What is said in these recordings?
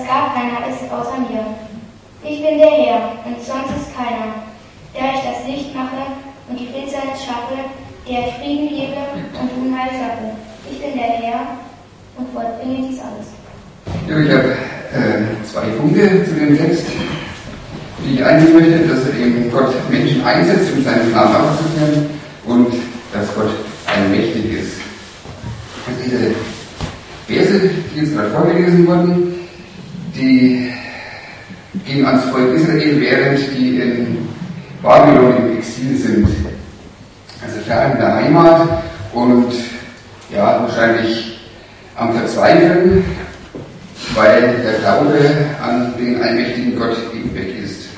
dass gar keiner ist außer mir. Ich bin der Herr und sonst ist keiner, der ich das Licht mache und die Finsternis schaffe, der ich Frieden gebe und Unheil schaffe. Ich bin der Herr und vollbringe dies alles. Ja, ich habe äh, zwei Punkte zu dem Text die ich eingehen möchte, dass eben Gott Menschen einsetzt, um seinen Namen auszuführen und dass Gott allmächtig ist. Diese Verse, die jetzt gerade vorgelesen wurden, die gehen ans Volk Israel, während die in Babylon im Exil sind. Also fern in der Heimat und ja, wahrscheinlich am Verzweifeln, weil der Glaube an den allmächtigen Gott eben weg ist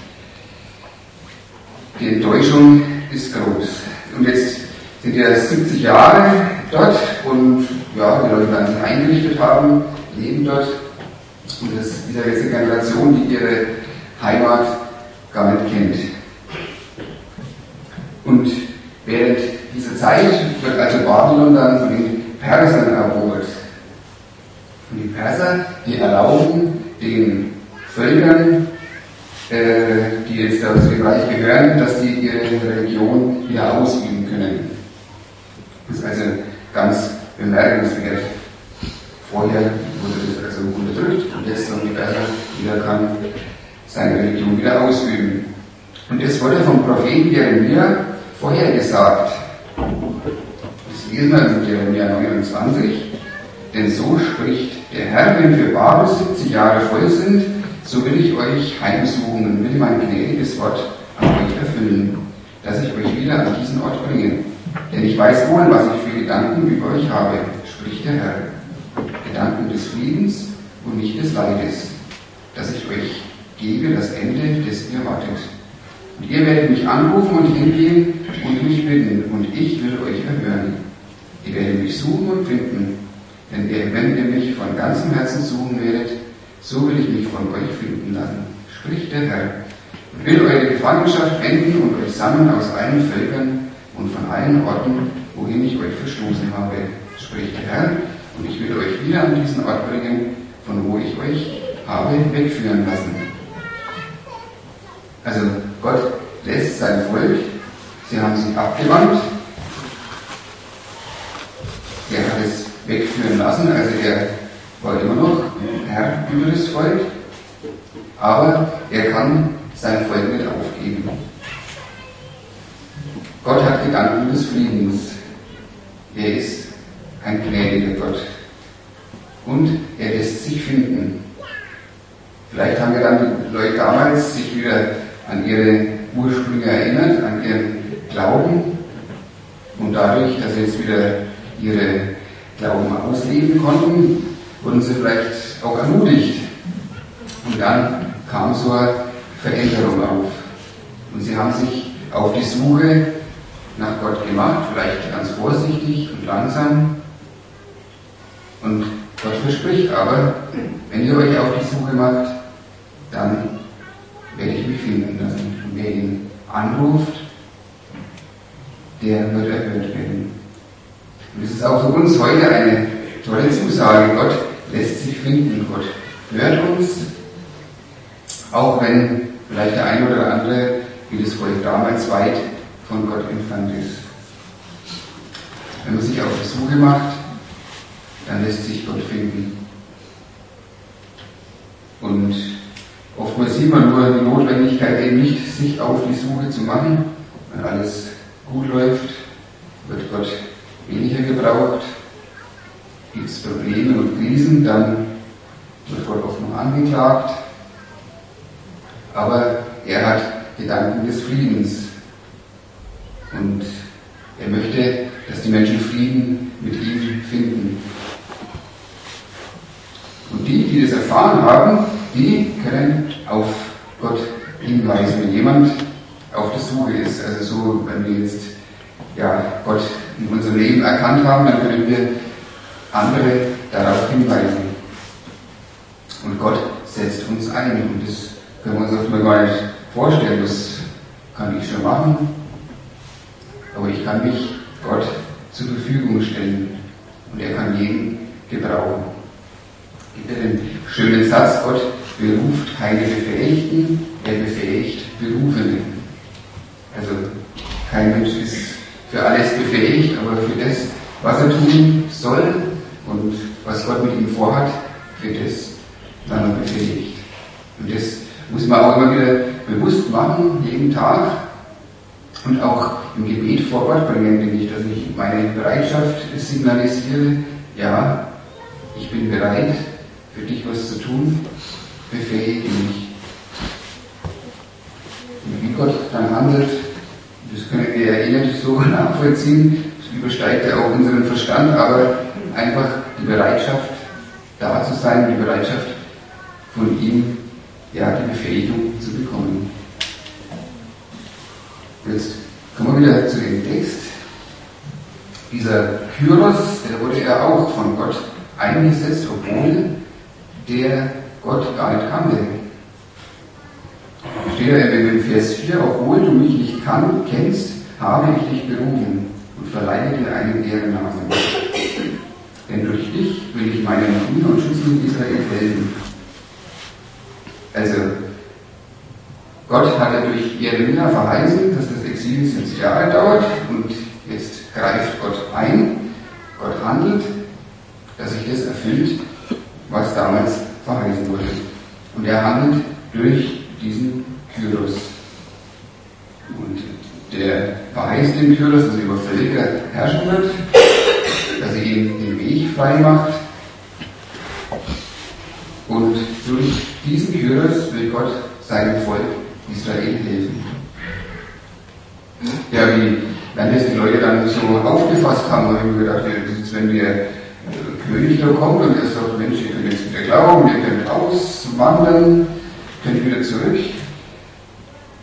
die Enttäuschung ist groß. Und jetzt sind ja 70 Jahre dort und ja, die Leute werden sich eingerichtet haben, leben dort. Und das jetzt eine Generation, die ihre Heimat gar nicht kennt. Und während dieser Zeit wird also Babylon dann von den Persern erobert. Und die Perser, die erlauben den Völkern äh, die jetzt zu dem Reich gehören, dass die ihre Religion wieder ausüben können. Das ist also ganz bemerkenswert. Vorher also unterdrückt und jetzt die Besser, jeder kann seine Religion wieder ausüben. Und das wurde vom Propheten Jeremia vorhergesagt. Das lesen wir in Jeremia 29. Denn so spricht der Herr, wenn für Babel 70 Jahre voll sind, so will ich euch heimsuchen und will mein gnädiges Wort an euch erfüllen, dass ich euch wieder an diesen Ort bringe. Denn ich weiß wohl, was ich für Gedanken über euch habe, spricht der Herr. Gedanken des Friedens und nicht des Leides, dass ich euch gebe das Ende, das ihr wartet. Und ihr werdet mich anrufen und hingehen und mich bitten, und ich will euch erhören. Ihr werdet mich suchen und finden, denn wenn ihr mich von ganzem Herzen suchen werdet, so will ich mich von euch finden lassen, spricht der Herr, und will eure Gefangenschaft enden und euch sammeln aus allen Völkern und von allen Orten, wohin ich euch verstoßen habe, spricht der Herr, und ich will euch wieder an diesen Ort bringen, von wo ich euch habe wegführen lassen. Also Gott lässt sein Volk, sie haben sich abgewandt, er hat es wegführen lassen, also er war immer noch Herr über das Volk, aber er kann sein Volk nicht aufgeben. Gott hat Gedanken des Friedens. Er ist ein gnädiger Gott. Und er lässt sich finden. Vielleicht haben ja dann die Leute damals sich wieder an ihre Ursprünge erinnert, an ihren Glauben. Und dadurch, dass sie jetzt wieder ihre Glauben ausleben konnten, wurden sie vielleicht auch ermutigt. Und dann kam so eine Veränderung auf. Und sie haben sich auf die Suche nach Gott gemacht, vielleicht ganz vorsichtig und langsam. Verspricht aber, wenn ihr euch auf die Suche macht, dann werde ich mich finden lassen. Und wer ihn anruft, der wird erhört werden. Und es ist auch für uns heute eine tolle Zusage. Gott lässt sich finden. Gott hört uns, auch wenn vielleicht der eine oder andere, wie das Volk damals, weit von Gott entfernt ist. Wenn man sich auf die Suche macht, dann lässt sich Gott finden. Und oftmals sieht man nur die Notwendigkeit eben nicht, sich auf die Suche zu machen. Wenn alles gut läuft, wird Gott weniger gebraucht gibt es Probleme und Krisen, dann wird Gott oft noch angeklagt aber er hat Gedanken des Friedens. Und er möchte, dass die Menschen Frieden mit ihm finden. Und die, das erfahren haben, die können auf Gott hinweisen, wenn jemand auf der Suche ist. Also so, wenn wir jetzt ja, Gott in unserem Leben erkannt haben, dann können wir andere darauf hinweisen. Und Gott setzt uns ein und das können wir uns oft gar nicht vorstellen, das kann ich schon machen, aber ich kann mich Gott zur Verfügung stellen und er kann jeden gebrauchen. Den schönen Satz, Gott beruft keine Befähigten, er befähigt Berufene. Also kein Mensch ist für alles befähigt, aber für das, was er tun soll und was Gott mit ihm vorhat, für das dann er befähigt. Und das muss man auch immer wieder bewusst machen, jeden Tag und auch im Gebet vor Gott bringen, denke ich, dass ich meine Bereitschaft signalisiere, ja, ich bin bereit, für dich was zu tun, befähige mich. Und wie Gott dann handelt, das können wir ja eh nicht so nachvollziehen, das übersteigt ja auch unseren Verstand, aber einfach die Bereitschaft, da zu sein, die Bereitschaft, von ihm ja, die Befähigung zu bekommen. Jetzt kommen wir wieder zu dem Text. Dieser Kyros, der wurde ja auch von Gott eingesetzt, obwohl der Gott nicht kannte. Steht ja im Vers 4, obwohl du mich nicht kann, kennst, habe ich dich berufen und verleihe dir einen Ehrennamen. Denn durch dich will ich meinen Bruder und Schützen Israel helfen. Also, Gott hat ja durch Jeremia verheißen, dass das Exil 70 Jahre dauert und jetzt greift Gott ein, Gott handelt, dass sich das erfüllt, was damals verheißen wurde. Und er handelt durch diesen Kyros. Und der verheißt den Kyros, dass er über Völker herrschen wird, dass er ihm den Weg frei macht. Und durch diesen Kyros will Gott seinem Volk Israel helfen. Ja, wie wenn das die Leute dann so aufgefasst haben, habe ich mir gedacht, wenn der König da kommt und er sagt, Mensch, ihr könnt jetzt wieder glauben, ihr könnt auswandern, könnt wieder zurück.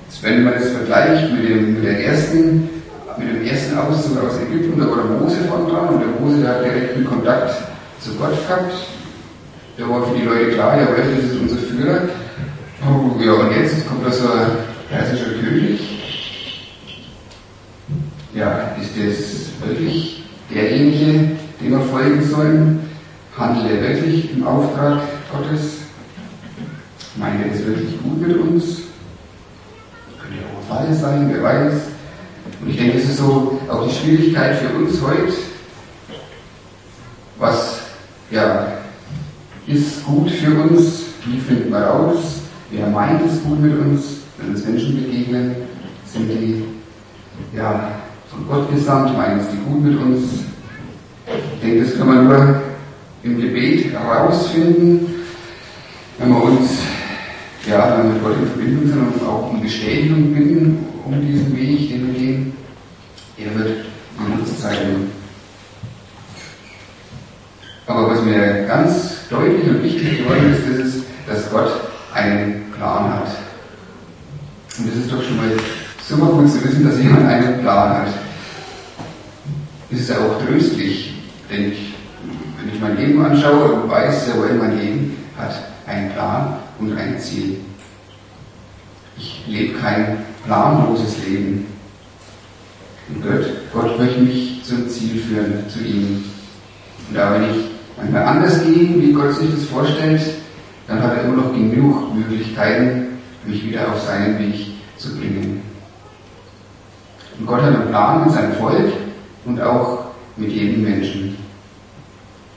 Jetzt, wenn man das vergleicht mit dem, mit der ersten, mit dem ersten Auszug aus Ägypten, da war der Mose von dran und der Mose, der hat direkten Kontakt zu Gott gehabt. Da war für die Leute klar, ja, das ist unser Führer. Oh, ja, und jetzt kommt da so ein persischer König. Ja, ist das wirklich derjenige, dem wir folgen sollen? Handelt er wirklich im Auftrag Gottes? Meint er es wirklich gut mit uns? Könnte auch ein Fall sein, wer weiß. Und ich denke, das ist so auch die Schwierigkeit für uns heute. Was, ja, ist gut für uns? Wie finden wir raus? Wer meint es gut mit uns, wenn uns Menschen begegnen? Sind die ja, von Gott gesandt? Meinen es die gut mit uns? Ich denke, das kann man nur im Gebet herausfinden, wenn wir uns ja, dann mit Gott in Verbindung sind und auch um Bestätigung bitten, um diesen Weg, den wir gehen. Er wird uns zeigen. Aber was mir ganz deutlich und wichtig geworden ist, ist, dass Gott einen Plan hat. Und das ist doch schon mal super gut zu wissen, dass jemand einen Plan hat. Das ist ja auch tröstlich, denn ich, wenn ich mein Leben anschaue und weiß, ja wohl mein Leben hat einen Plan und ein Ziel. Ich lebe kein planloses Leben. Und Gott, Gott möchte mich zum Ziel führen, zu ihm. Und da wenn ich manchmal anders gehe, wie Gott sich das vorstellt, dann hat er immer noch genug Möglichkeiten, mich wieder auf seinen Weg zu bringen. Und Gott hat einen Plan mit seinem Volk und auch mit jedem Menschen.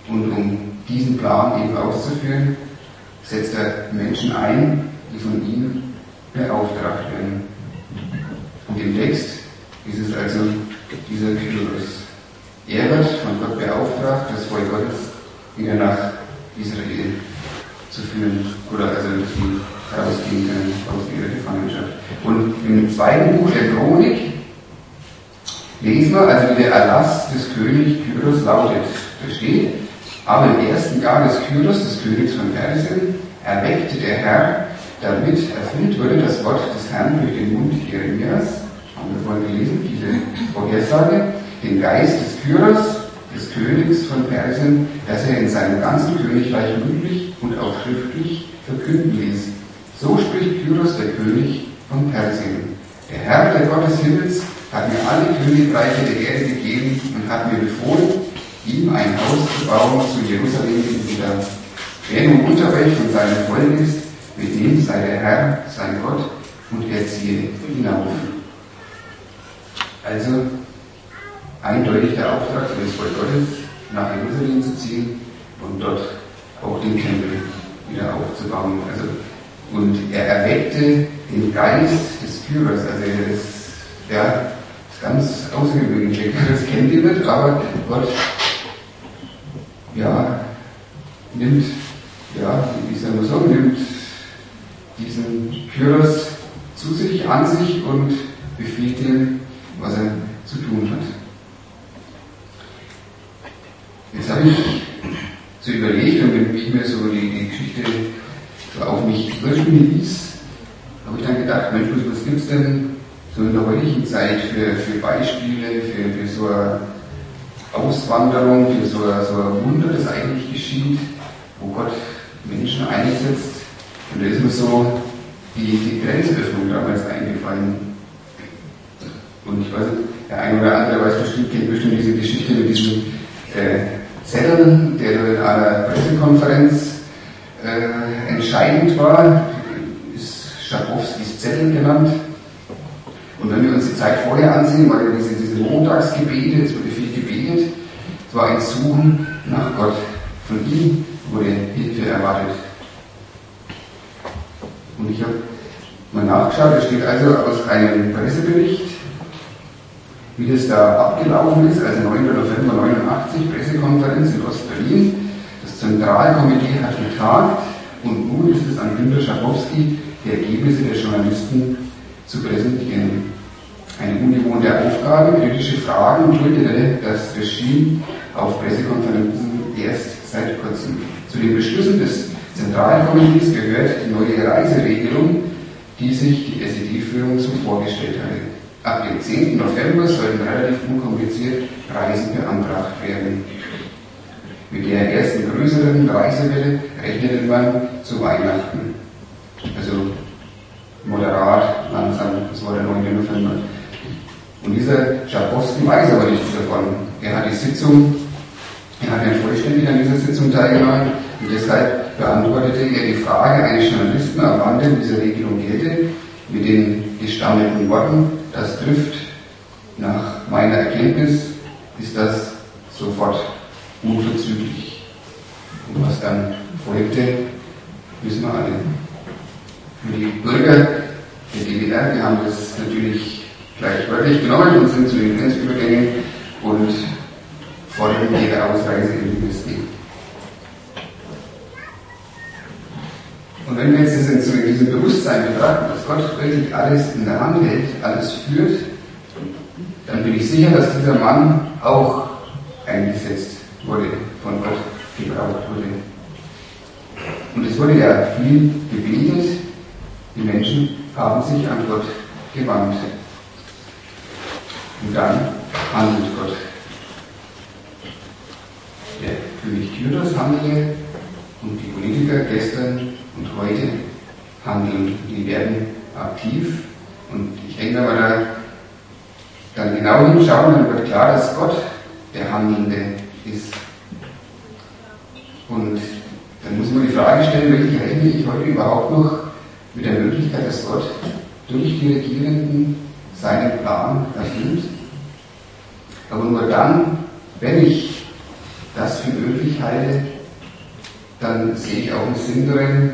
Und um diesen Plan eben auszuführen, setzt er Menschen ein, die von ihm beauftragt werden. Und im Text ist es also dieser Kyros. Er wird von Gott beauftragt, das Volk Gottes wieder nach Israel zu führen oder also die rausgehen können aus ihrer Gefangenschaft. Und im zweiten Buch der Chronik lesen wir, also wie der Erlass des Königs Kyros lautet. Da steht, aber im ersten Jahr des Kyros, des Königs von Persien, erweckte der Herr, damit erfüllt wurde das Wort des Herrn durch den Mund Jeremias, haben wir vorhin gelesen, diese Vorhersage, den Geist des Kyros, des Königs von Persien, dass er in seinem ganzen Königreich mündlich und auch schriftlich verkünden ließ. So spricht Kyros, der König von Persien. Der Herr, der Gott des Himmels, hat mir alle Königreiche der Erde gegeben und hat mir befohlen, ihm ein Haus zu bauen zu Jerusalem wieder. Wer nun unter euch von seinem Volk ist, mit dem sei der Herr, sein Gott, und er ziehe hinauf. Also eindeutig der Auftrag für das Volk Gottes, nach Jerusalem zu ziehen und dort auch den Tempel wieder aufzubauen. Also, und er erweckte den Geist des Führers, also das, ja, ganz außergewöhnlich. Das kennt ihr nicht, aber Gott, ja, nimmt, ja, wie soll man sagen, nimmt diesen Kyros zu sich, an sich und befiehlt ihm, was er zu tun hat. Jetzt habe ich so überlegt und wenn ich mir so die, die Geschichte so auf mich wirken ließ, habe ich dann gedacht, Mensch, was gibt es denn so in der heutigen Zeit für, für Beispiele, für, für so eine Auswanderung, für so, ein, so ein Wunder, das eigentlich geschieht, wo Gott Menschen einsetzt. Und da ist mir so die, die Grenzöffnung damals eingefallen. Und ich weiß nicht, der eine oder andere weiß bestimmt, kennt bestimmt diese Geschichte mit diesem äh, Zettel, der in einer Pressekonferenz äh, entscheidend war, ist Schabowskis Zettel genannt. Und wenn wir uns die Zeit vorher ansehen, war ja diese, diese Montagsgebete, es wurde viel gebetet, es war ein Suchen nach Gott. Von ihm wurde Hilfe erwartet. Und ich habe mal nachgeschaut, da steht also aus einem Pressebericht, wie das da abgelaufen ist, also 9. November 89, Pressekonferenz in Ostberlin. Das Zentralkomitee hat getagt und nun ist es an Günter Schabowski, die Ergebnisse der Journalisten zu präsentieren. Eine ungewohnte Aufgabe, kritische Fragen duldete das Regime auf Pressekonferenzen erst seit kurzem. Zu den Beschlüssen des Zentralkomitees gehört die neue Reiseregelung, die sich die SED-Führung so vorgestellt hatte. Ab dem 10. November sollten relativ unkompliziert Reisen beantragt werden. Mit der ersten größeren Reisewelle rechnete man zu Weihnachten. Also moderat, langsam, das war der 9. November. Und dieser Schabowski weiß aber nichts davon. Er hat die Sitzung, er hat nicht vollständig an dieser Sitzung teilgenommen und deshalb beantwortete er die Frage eines Journalisten, ab wann denn diese Regelung gelte, mit den gestammelten Worten, das trifft nach meiner Erkenntnis, ist das sofort unverzüglich. Und was dann folgte, wissen wir alle. Für die Bürger der DDR, die haben das natürlich gleich wörtlich genommen und sind zu den Grenzübergängen und fordern jede Ausreise in die Wüste. Und wenn wir jetzt das in diesem Bewusstsein betrachten, dass Gott wirklich alles in der Hand hält, alles führt, dann bin ich sicher, dass dieser Mann auch eingesetzt wurde, von Gott gebraucht wurde. Und es wurde ja viel gebetet, die Menschen haben sich an Gott gewandt. Und dann handelt Gott. Der König Kyros handelte und die Politiker gestern und heute handeln. Die werden aktiv. Und ich denke, wenn wir da dann genau hinschauen, dann wird klar, dass Gott der Handelnde ist. Und dann muss man die Frage stellen, wirklich rechne ich heute überhaupt noch mit der Möglichkeit, dass Gott durch die Regierenden seinen Plan erfüllt? Aber nur dann, wenn ich das für möglich halte, dann sehe ich auch einen Sinn darin,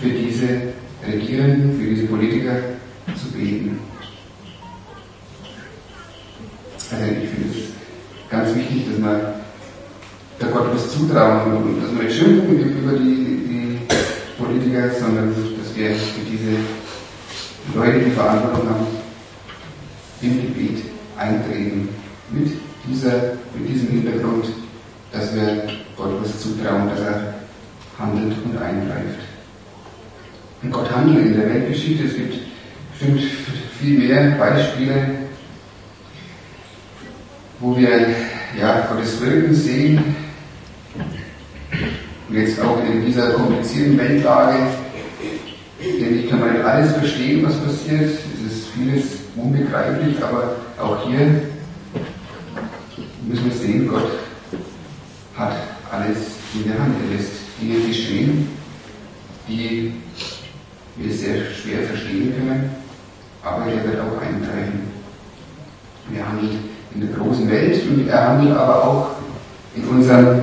für diese Regierenden, für diese Politiker zu beten. Also ich finde es ganz wichtig, dass man der Gott was zutrauen und dass man nicht schimpfen über die, die Politiker, sondern dass wir für diese Leute, die Verantwortung haben, im Gebet eintreten. Mit, dieser, mit diesem Hintergrund, dass wir Gott was zutrauen, dass er handelt und eingreift. Und Gott handelt in der Weltgeschichte. Es gibt bestimmt viel mehr Beispiele, wo wir ja, Gottes Wirken sehen. Und jetzt auch in dieser komplizierten Weltlage, denn ich kann nicht alles verstehen, was passiert. Es ist vieles unbegreiflich, aber auch hier müssen wir sehen, Gott hat alles in der Hand. Er lässt Dinge geschehen, die wir sehr schwer verstehen können, aber er wird auch eintreiben. Er handelt in der großen Welt und er handelt aber auch in unserem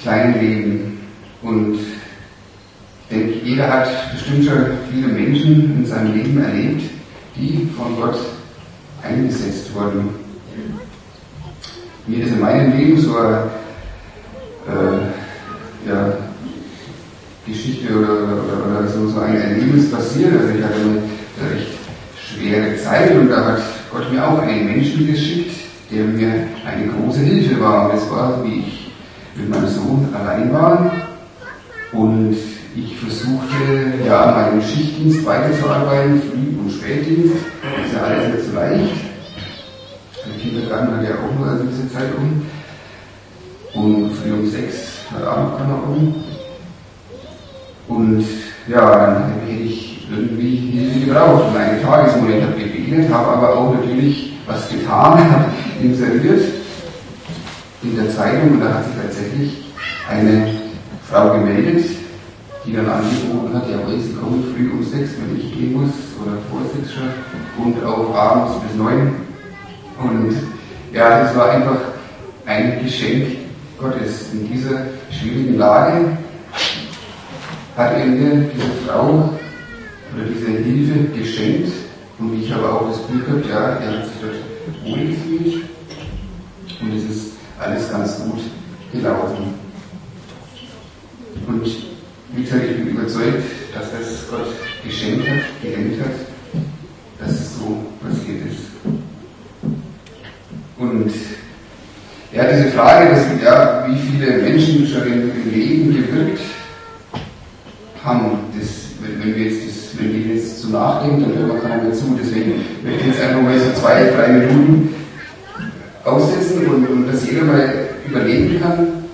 kleinen Leben. Und ich denke, jeder hat bestimmt schon viele Menschen in seinem Leben erlebt, die von Gott eingesetzt wurden. Mir ist in meinem Leben so eine äh, ja, Geschichte oder, oder, oder, so, so ein Erlebnis passiert. Also ich hatte eine recht schwere Zeit und da hat Gott mir auch einen Menschen geschickt, der mir eine große Hilfe war. Und das war, wie ich mit meinem Sohn allein war versuchte, ja, meinen Schichtdienst weiterzuarbeiten, Früh- und Spätdienst. Das ist ja alles nicht so leicht. Der Kindergarten hat ja auch nur eine gewisse Zeit um. Und früh um sechs, heute Abend kann er um. Und ja, dann hätte ich irgendwie Hilfe gebraucht. Und eine Tagesmutter habe gebetet, habe aber auch natürlich was getan, habe inseriert in der Zeitung und da hat sich tatsächlich eine Frau gemeldet, die dann angeboten hat, jawohl, sie kommt früh um sechs, wenn ich gehen muss, oder vor sechs schon, und auch abends bis neun. Und ja, das war einfach ein Geschenk Gottes in dieser schwierigen Lage. Hat er mir diese Frau oder diese Hilfe geschenkt und ich habe auch das Glück gehabt, ja, er hat sich dort wohlgefühlt und es ist alles ganz gut gelaufen. Und wie gesagt, ich bin überzeugt, dass das Gott geschenkt hat, gelenkt hat, dass es so passiert ist. Und ja, diese Frage, dass, ja, wie viele Menschen schon im Leben gewirkt haben, das, wenn wir jetzt das, wenn wir jetzt so nachdenken, dann hört man keiner mehr zu. Deswegen möchte ich jetzt einfach mal so zwei, drei Minuten aussetzen und, und dass jeder mal überlegen kann,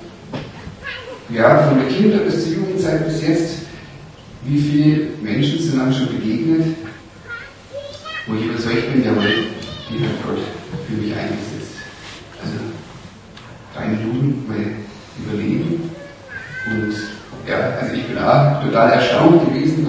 ja, von der Kinder- bis zur Jugendzeit bis jetzt, wie viele Menschen sind dann schon begegnet, wo ich überzeugt bin, jawohl, die hat Gott für mich eingesetzt. Also drei Minuten mal überlegen und ja, also ich bin auch total erstaunt gewesen,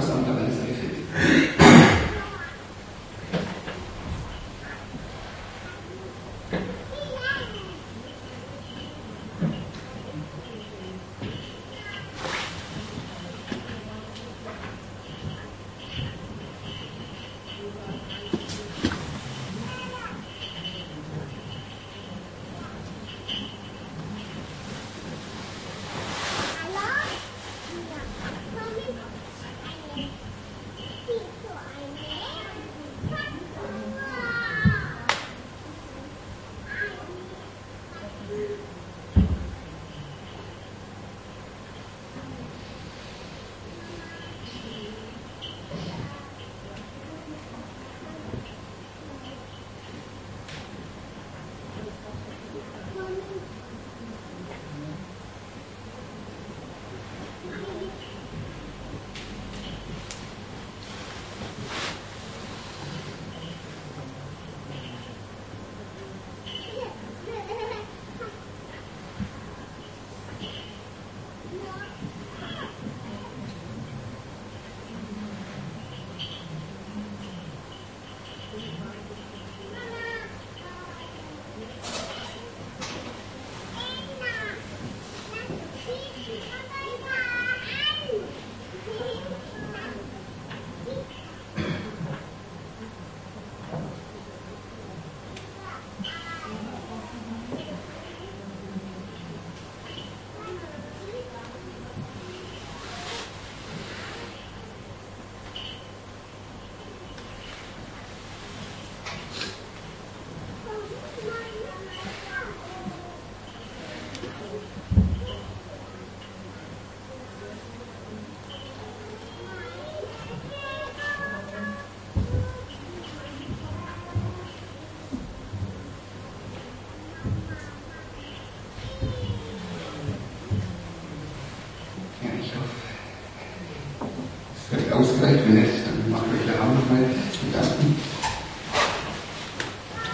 Wenn nicht, dann macht euch der Hand nochmal Gedanken.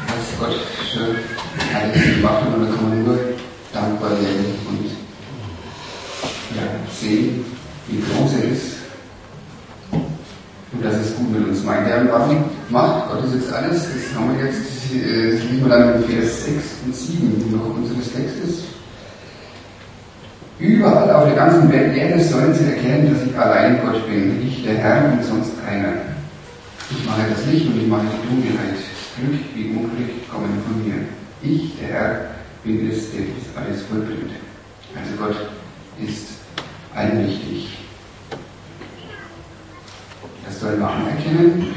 Was Gott schon alles gemacht hat, und da kann man nur dankbar werden und ja, sehen, wie groß er ist und dass es gut mit uns meint. Der Waffen macht, Gott ist jetzt alles, das haben wir jetzt, äh, das liegen wir dann in Vers 6 und 7 noch unseres Textes. Überall auf der ganzen Welt Erde sollen sie erkennen, dass ich allein Gott bin, ich der Herr und sonst keiner. Ich mache das Licht und ich mache die Dunkelheit. Glück wie Unglück kommen von mir. Ich, der Herr, bin es, der dies alles vollbringt. Also Gott ist allmächtig. Das soll man anerkennen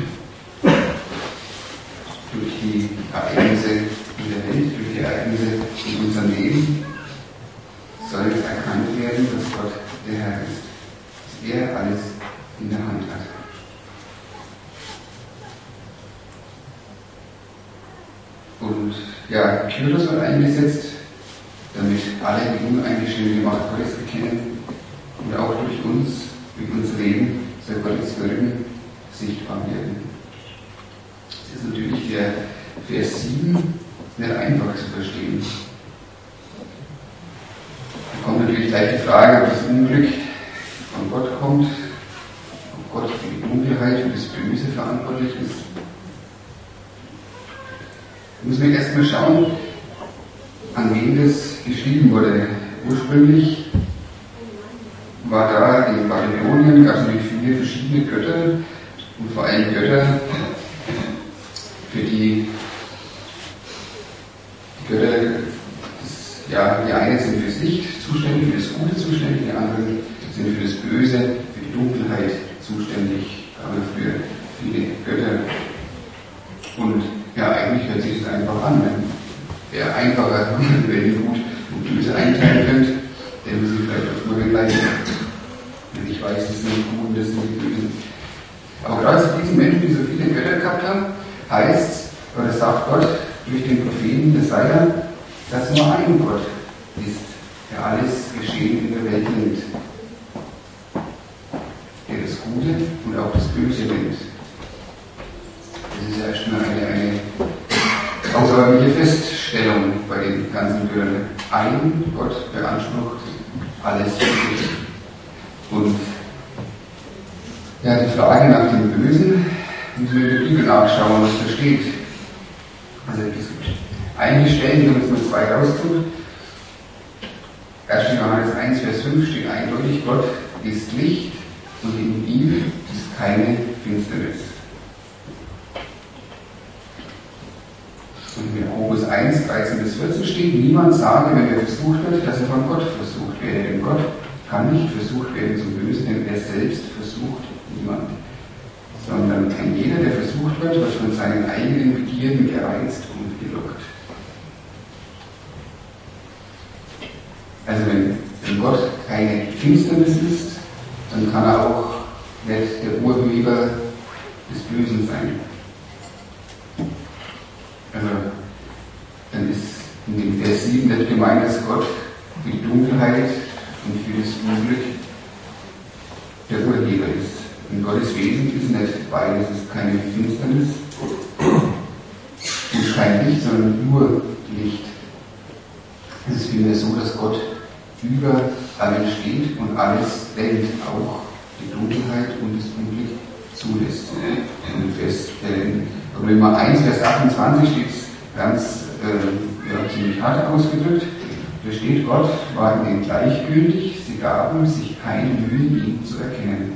durch die Ereignisse in der Welt, durch die Ereignisse in unserem Leben soll erkannt werden, dass Gott der Herr ist, dass er alles in der Hand hat. Und ja, Kyros wird eingesetzt, damit alle die uneingeschränkte Macht Gottes erkennen und auch durch uns, durch unser Leben, soll Gottes Wirken sichtbar werden. Das ist natürlich der Vers 7 nicht einfach zu verstehen. Da kommt natürlich gleich die Frage, ob das Unglück von Gott kommt, ob Gott für die Dunkelheit und das Böse verantwortlich ist. Da müssen wir erstmal schauen, an wen das geschrieben wurde. Ursprünglich war da in Babylonien, gab es natürlich viele verschiedene Götter und vor allem Götter, für die, die Götter, das, ja, die einen sind fürs Licht zuständig, für das Gute zuständig, die anderen sind für das Böse, für die Dunkelheit zuständig, aber für viele Götter. Und ja, eigentlich hört sich das einfach an. Wäre einfacher, wenn ihr gut und böse einteilen könnt, dann müssen sie vielleicht auch nur gleich. Wenn ich weiß, das sind die Guten, das sind die Bösen. Aber gerade zu diesen Menschen, die so viele Götter gehabt haben, heißt, oder sagt Gott durch den Propheten Jesaja, dass nur ein Gott ist, der alles Geschehen in der Welt nimmt. Der das Gute und auch das Böse nimmt. Das ist ja erstmal eine, eine außerordentliche Feststellung bei den ganzen Göttern. Ein Gott beansprucht alles für sich. Und ja, die Frage nach dem Bösen müssen wir in der Bibel nachschauen, was da steht. Also es gibt einige Stellen, wenn man jetzt mal zwei raustut. 1. Johannes 1, Vers 5 steht eindeutig, Gott ist Licht und in ihm ist keine Finsternis. Und in Jakobus 1, 13 bis 14 steht, niemand sage, wenn er versucht wird, dass er von Gott versucht werde. Denn Gott kann nicht versucht werden zum Bösen, denn er selbst versucht niemand. Sondern ein jeder, der versucht wird, wird von seinen eigenen Begierden gereizt und gelockt. Also wenn, Gott keine Finsternis ist, dann kann er auch nicht der Urheber des Bösen sein. Also, dann ist in dem Vers 7 nicht gemeint, dass Gott für die Dunkelheit und für das Unglück der Urheber ist. In Gottes Wesen ist nicht beides, es ist Finsternis und kein Licht, sondern nur Licht. Es ist vielmehr so, dass Gott über allem steht und alles lenkt, auch die Dunkelheit und das Unglück zulässt. In Vers, äh, Römer 1, Vers 28 steht es ganz äh, ja, ziemlich hart ausgedrückt. Da steht, Gott war ihnen gleichgültig, sie gaben sich keine Mühe, ihn zu erkennen.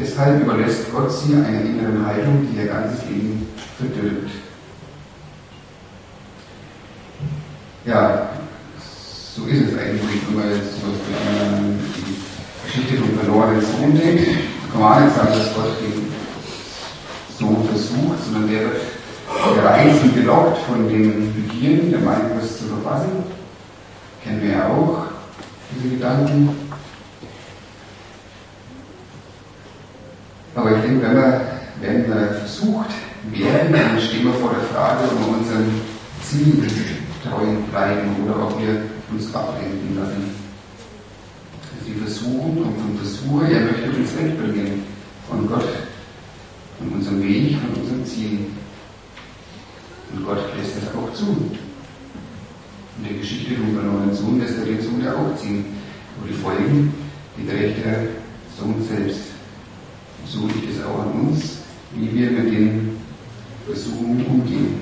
Deshalb überlässt Gott sie einer inneren Haltung, die ihr ganzes Leben verdirbt. Ja, so ist es eigentlich, wenn man jetzt an die Geschichte vom verlorenen Sohn denkt. Kann man nicht sagen, dass Gott den Sohn versucht, sondern der wird gereizt und gelockt von den Begierden, der meint, was zu verpassen. Kennen wir ja auch, diese Gedanken. Aber ich denke, wenn wir, wenn wir versucht werden, dann stehen wir vor der Frage, ob wir unserem Ziel treu bleiben oder ob wir uns ablenken lassen. Das die Versuchung kommt vom Versucher, er möchte uns wegbringen von Gott, von unserem Weg, von unserem Ziel. Und Gott lässt das auch zu. In der Geschichte vom verlorenen Sohn lässt er den Sohn ja auch ziehen. Aber die Folgen, die trägt der Sohn selbst. So liegt es auch an uns, wie wir mit den Versuchungen umgehen.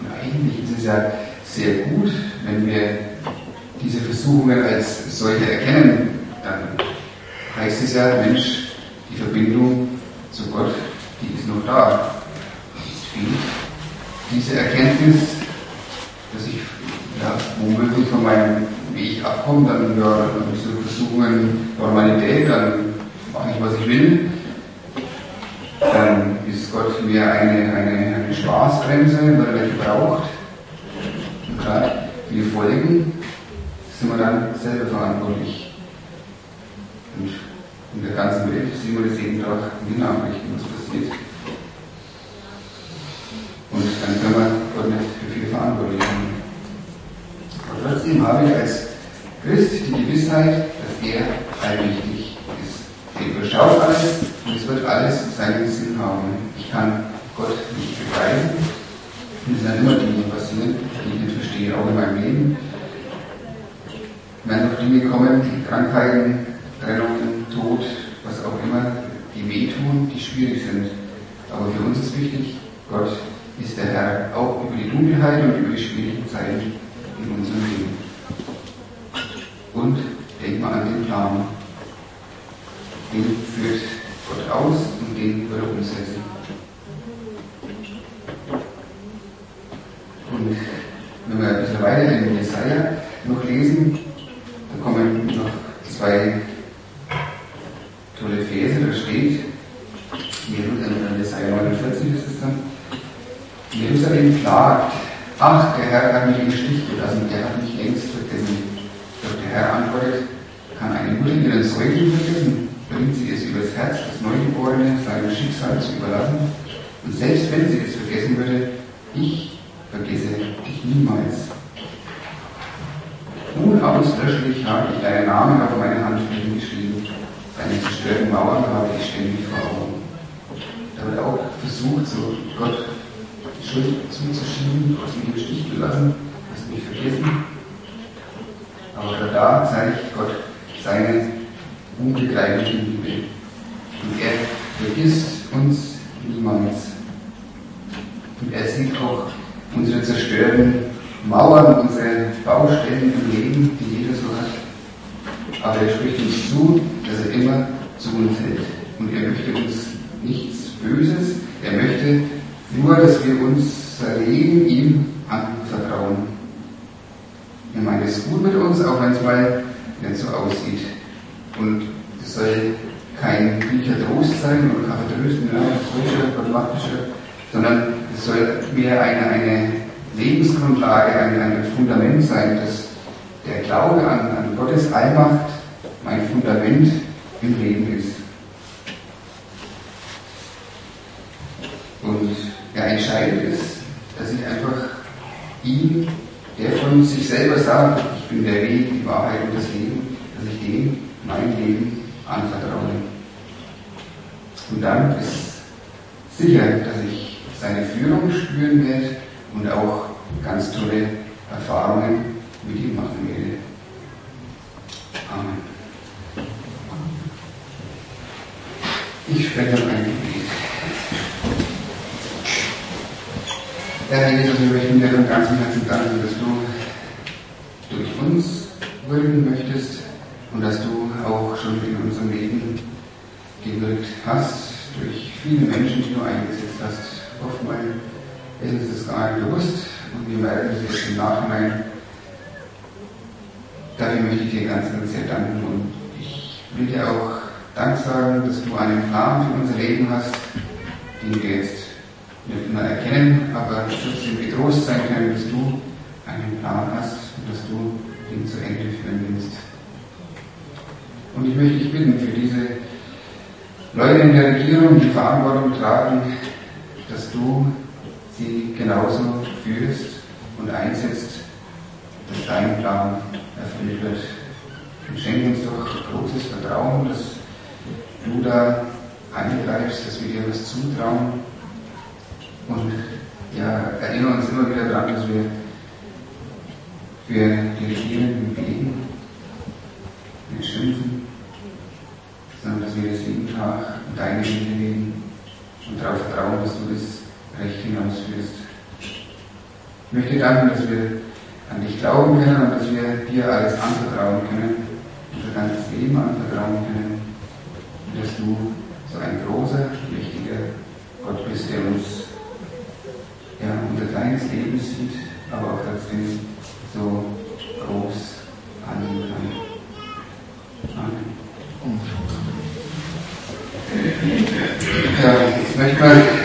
Und eigentlich ist es ja sehr gut, wenn wir diese Versuchungen als solche erkennen. Dann heißt es ja, Mensch, die Verbindung zu Gott, die ist noch da. Ist viel. Diese Erkenntnis, dass ich ja, womöglich von meinem Weg abkomme, dann, ja, so Versuchungen, Normalität, dann ich, was ich will. Dann ist Gott mir eine, eine, eine Spaßbremse, weil er mich braucht. Und für die Folgen sind wir dann selber verantwortlich. Und in der ganzen Welt sehen wir das jeden Tag in den Nachrichten, was passiert. Und dann können wir Gott nicht für viel verantwortlich machen. Aber trotzdem habe ich als Christ die Gewissheit, dass er allmächtig ist. Er überschaut alles und es wird Sinn haben. Ich kann Gott nicht begreifen. Es sind immer Dinge passieren, die ich nicht verstehe, auch in meinem Leben. Wenn noch Dinge kommen, Krankheiten, Trennungen, Tod, was auch immer, die wehtun, die schwierig sind. Aber für uns ist wichtig, Gott ist der Herr auch über die Dunkelheit und über die schwierigen Zeiten in unserem Leben. Und denk mal an den Plan. Den führt Gott aus und den wird er umsetzen. Und wenn wir ein bisschen weiter in Jesaja noch lesen, da kommen noch zwei tolle Verse, da steht, in Jesaja 49 ist es dann, Jerusalem klagt, ach, der Herr hat mich im Stich gelassen, der hat mich längst vergessen. Doch der Herr antwortet, kann eine Mutter ihren Säugling vergessen? Bringt sie es übers Herz, das Neugeborene seinem Schicksal zu überlassen? Und selbst wenn sie es vergessen würde, ich vergesse dich niemals. Unauslöschlich habe ich deinen Namen auf meine Handflächen geschrieben. Deine zerstörten Mauern habe ich ständig vor Augen. Da wird auch versucht, so Gott die Schuld zuzuschieben, hast mich im Stich gelassen, hast mich vergessen. Aber da zeigt Gott seine unbegreifliche Liebe. Und er vergisst uns niemals. Und er sieht auch unsere zerstörten Mauern, unsere Baustellen im Leben, die jeder so hat. Aber er spricht uns zu, dass er immer zu uns hält. Und er möchte uns nichts Böses. Er möchte nur, dass wir unser Leben ihm anvertrauen. Er meint es gut mit uns, auch wenn es mal nicht so aussieht. Und es soll kein gütiger Trost sein oder kein Vertrösten, ja, solcher, pragmatischer, sondern es soll mehr eine, eine Lebensgrundlage, ein, ein Fundament sein, dass der Glaube an, an Gottes Allmacht mein Fundament im Leben ist. Und ja, entscheidend ist, dass ich einfach ihm, der von sich selber sagt, ich bin der Weg, die Wahrheit und das Leben, dass ich dem mein Leben anvertraue. Und dann ist sicher, dass ich seine Führung spüren werde und auch ganz tolle Erfahrungen mit ihm machen werde. Amen. Ich spreche noch ein Gebet. Herr Jesus, wir möchten dir von ganzem Herzen danken, dass du durch uns wirken möchtest und dass du auch schon in unserem Leben gewirkt hast, durch viele Menschen, die du eingesetzt hast. Oftmals ist uns das gar nicht bewusst und wir merken es jetzt im Nachhinein. Dafür möchte ich dir ganz, ganz sehr danken und ich will dir auch Dank sagen, dass du einen Plan für unser Leben hast, den wir jetzt nicht immer erkennen, aber trotzdem getrost sein können, dass du einen Plan hast und dass du ihn zu Ende führen willst. Und ich möchte dich bitten für diese Leute in der Regierung, die Verantwortung tragen, dass du sie genauso führst und einsetzt, dass dein Plan erfüllt wird. vertrauen, dass du da eingreifst, dass wir dir was zutrauen. Und ja, erinnern uns immer wieder daran, dass wir für die Regierenden beten, nicht schimpfen, sondern dass wir das jeden Tag in deine Hände legen und darauf vertrauen, dass du das Recht hinausführst. Ich möchte danken, dass wir an dich glauben können und dass wir dir alles anvertrauen können, unser ganzes Leben anvertrauen können und dass du so ein großer, mächtiger Gott bist, der uns ja, unser kleines Leben sieht, aber auch trotzdem so groß jetzt